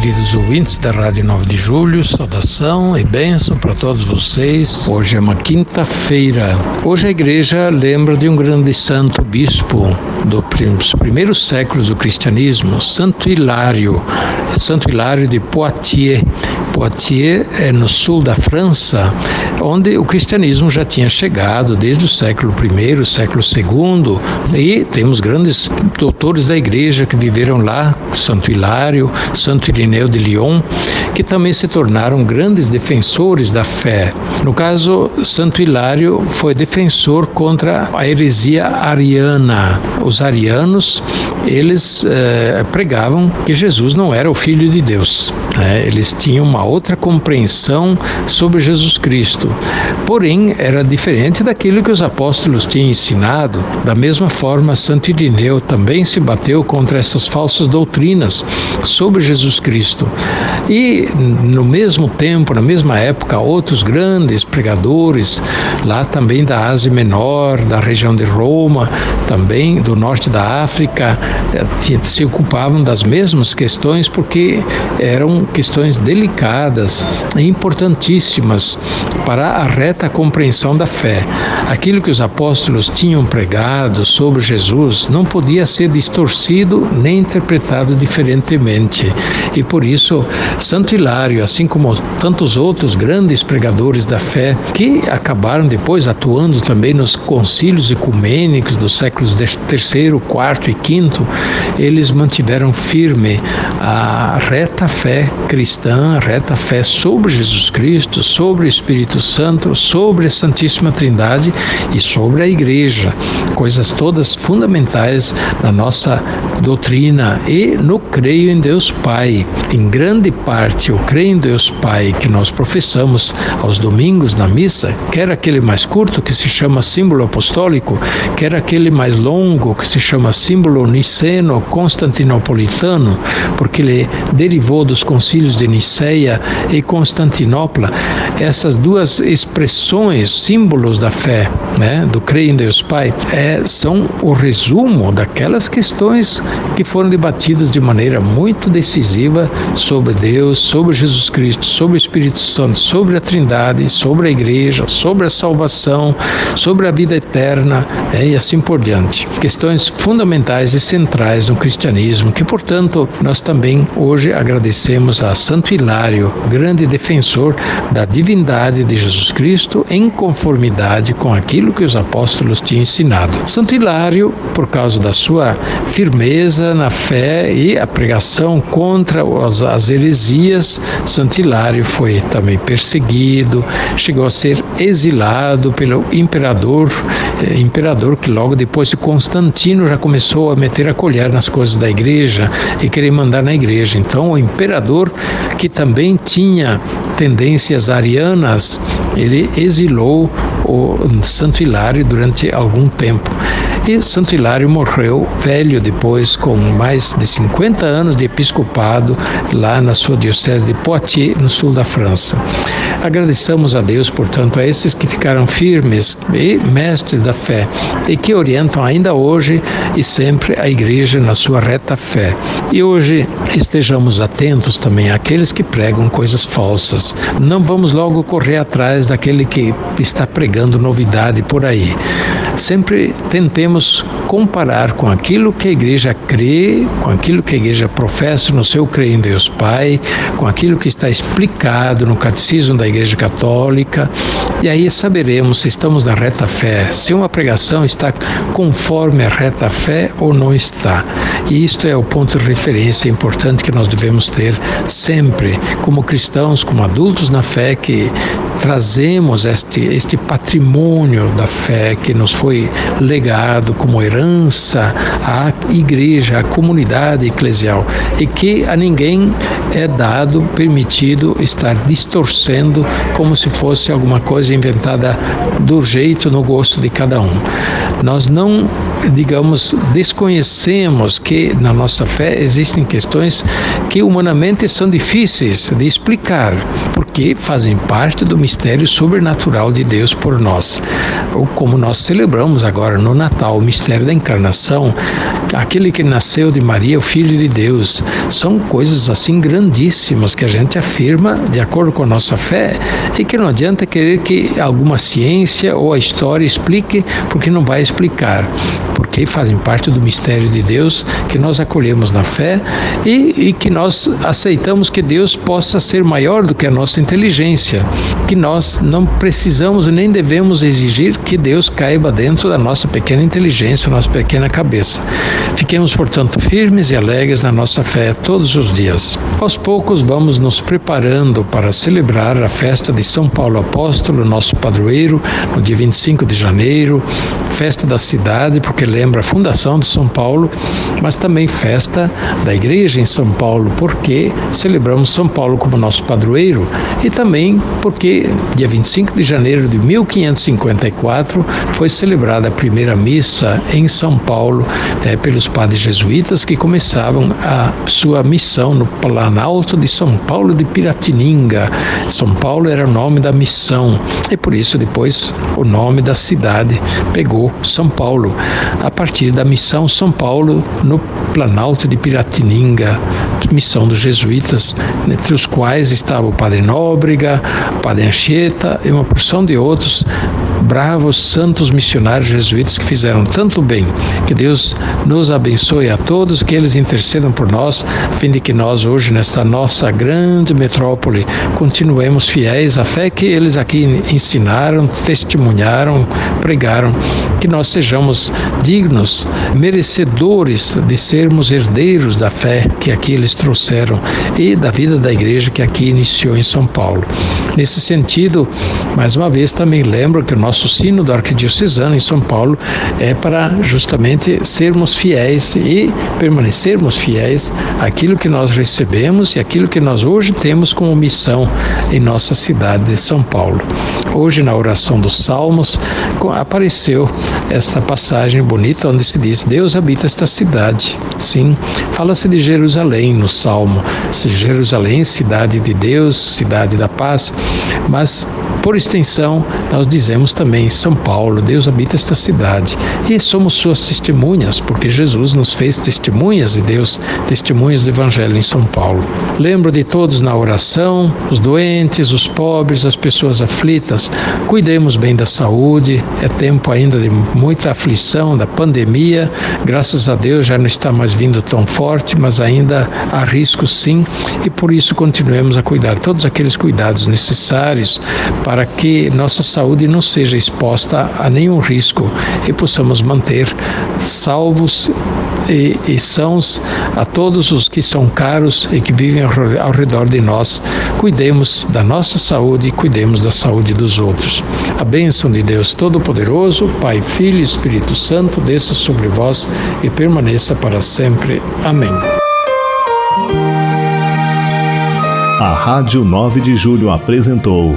queridos ouvintes da Rádio 9 de Julho, saudação e bênção para todos vocês. Hoje é uma quinta-feira. Hoje a igreja lembra de um grande santo bispo dos primeiros séculos do cristianismo, Santo Hilário, Santo Hilário de Poitiers. Poitiers é no sul da França, onde o cristianismo já tinha chegado desde o século I, século II, e temos grandes doutores da igreja que viveram lá, Santo Hilário, Santo Irineu de Lyon, que também se tornaram grandes defensores da fé. No caso, Santo Hilário foi defensor contra a heresia ariana. Os arianos, eles eh, pregavam que Jesus não era o Filho de Deus. Né? Eles tinham uma outra compreensão sobre Jesus Cristo. Porém, era diferente daquilo que os apóstolos tinham ensinado. Da mesma forma, Santo Irineu também se bateu contra essas falsas doutrinas sobre Jesus Cristo Cristo. E no mesmo tempo, na mesma época, outros grandes pregadores, lá também da Ásia Menor, da região de Roma, também do norte da África, eh, se ocupavam das mesmas questões porque eram questões delicadas e importantíssimas para a reta compreensão da fé. Aquilo que os apóstolos tinham pregado sobre Jesus não podia ser distorcido nem interpretado diferentemente. E por isso, Santo Hilário, assim como tantos outros grandes pregadores da fé, que acabaram depois atuando também nos concílios ecumênicos dos séculos terceiro, quarto e quinto, eles mantiveram firme a reta fé cristã, a reta fé sobre Jesus Cristo, sobre o Espírito Santo, sobre a Santíssima Trindade e sobre a Igreja, coisas todas fundamentais na nossa doutrina e no creio em Deus Pai. Em grande parte, eu creio em Deus Pai que nós professamos aos domingos na missa, quer aquele mais curto que se chama símbolo apostólico, quer aquele mais longo que se chama símbolo niceno constantinopolitano, porque ele derivou dos concílios de Niceia e Constantinopla, essas duas expressões, símbolos da fé, né, do creio em Deus Pai, é, são o resumo daquelas questões que foram debatidas de maneira muito decisiva sobre Deus, sobre Jesus Cristo, sobre o Espírito Santo, sobre a Trindade, sobre a Igreja, sobre a salvação, sobre a vida eterna é, e assim por diante. Questões fundamentais e centrais no cristianismo, que portanto nós também hoje agradecemos a Santo Hilário, grande defensor da divindade de Jesus Cristo em conformidade com aquilo que os apóstolos tinham ensinado. Santo Hilário, por causa da sua firmeza na fé e a pregação contra as, as heresias, Santo Hilário foi também perseguido, chegou a ser exilado pelo imperador, eh, imperador que logo depois de Constantino já começou a meter a colher nas coisas da igreja e querer mandar na igreja. Então, o imperador, que também tinha tendências arianas, ele exilou o Santo Hilário durante algum tempo. E Santo Hilário morreu velho depois, com mais de 50 anos de episcopado lá na sua diocese de Poitiers, no sul da França. Agradeçamos a Deus, portanto, a esses que ficaram firmes e mestres da fé e que orientam ainda hoje e sempre a igreja na sua reta fé. E hoje estejamos atentos também àqueles que pregam coisas falsas. Não vamos logo correr atrás daquele que está pregando novidade por aí. Sempre tentemos comparar com aquilo que a igreja crê, com aquilo que a igreja professa no seu crer em Deus Pai, com aquilo que está explicado no catecismo da Igreja Católica, e aí saberemos se estamos na reta fé, se uma pregação está conforme a reta fé ou não está. E isto é o ponto de referência importante que nós devemos ter sempre, como cristãos, como adultos na fé, que trazemos este, este patrimônio da fé que nos foi legado como herança à igreja, à comunidade eclesial, e que a ninguém é dado, permitido estar distorcendo como se fosse alguma coisa inventada do jeito, no gosto de cada um. Nós não, digamos, desconhecemos que na nossa fé existem questões que humanamente são difíceis de explicar, porque fazem parte do mistério sobrenatural de Deus por nós. Ou como nós celebramos agora no Natal, o mistério da encarnação, aquele que nasceu de Maria, o Filho de Deus, são coisas assim grandíssimas que a gente afirma de acordo com a nossa fé e que não adianta querer que alguma ciência ou a história explique, porque não vai explicar, porque fazem parte do mistério de Deus que nós acolhemos na fé e, e que nós aceitamos que Deus possa ser maior do que a nossa inteligência, que nós não precisamos nem devemos exigir que Deus caiba dentro da nossa pequena inteligência, nossa pequena cabeça. Fiquemos, portanto, firmes e alegres na nossa fé todos os dias. Aos poucos vamos nos preparando para celebrar a festa de São Paulo Apóstolo, nosso padroeiro, no dia 25 de janeiro, festa da cidade, porque lembra a fundação de São Paulo, mas também festa da igreja em São Paulo, porque celebramos São Paulo como nosso padroeiro e também porque dia 25 de janeiro de 1554 foi celebrada a primeira missa em São Paulo né, pelos padres jesuítas que começavam a sua missão no Planalto de São Paulo de Piratininga. São Paulo era o nome da missão e por isso depois o nome da cidade pegou São Paulo, a partir da missão São Paulo no Planalto de Piratininga, missão dos jesuítas, entre os quais estava o Padre Nóbrega, o Padre Anchieta e uma porção de outros bravos santos missionários jesuítas que fizeram tanto bem. Que Deus nos abençoe a todos, que eles intercedam por nós, a fim de que nós hoje nesta nossa grande metrópole continuemos fiéis à fé que eles aqui ensinaram, testemunharam, pregaram, que nós sejamos dignos, merecedores de sermos herdeiros da fé que aqui eles trouxeram e da vida da igreja que aqui iniciou em São Paulo. Nesse sentido, mais uma vez também lembro que o nosso sino do arquidiocesano em São Paulo é para justamente sermos fiéis e permanecermos fiéis àquilo que nós recebemos e aquilo que nós hoje temos como missão em nossa cidade de São Paulo. Hoje, na oração dos Salmos, apareceu esta passagem bonita onde se diz: Deus habita esta cidade. Sim, fala-se de Jerusalém no Salmo. Jerusalém, cidade de Deus, cidade da paz, mas por extensão, nós dizemos também São Paulo, Deus habita esta cidade e somos suas testemunhas, porque Jesus nos fez testemunhas de Deus, testemunhas do Evangelho em São Paulo. Lembro de todos na oração, os doentes, os pobres, as pessoas aflitas. Cuidemos bem da saúde, é tempo ainda de muita aflição da pandemia. Graças a Deus já não está mais vindo tão forte, mas ainda há riscos sim, e por isso continuemos a cuidar todos aqueles cuidados necessários para para que nossa saúde não seja exposta a nenhum risco e possamos manter salvos e, e sãos a todos os que são caros e que vivem ao, redor de nós. Cuidemos da nossa saúde e cuidemos da saúde dos outros. A bênção de Deus Todo-Poderoso, Pai, Filho e Espírito Santo, desça sobre vós e permaneça para sempre. Amém. A Rádio 9 de Julho apresentou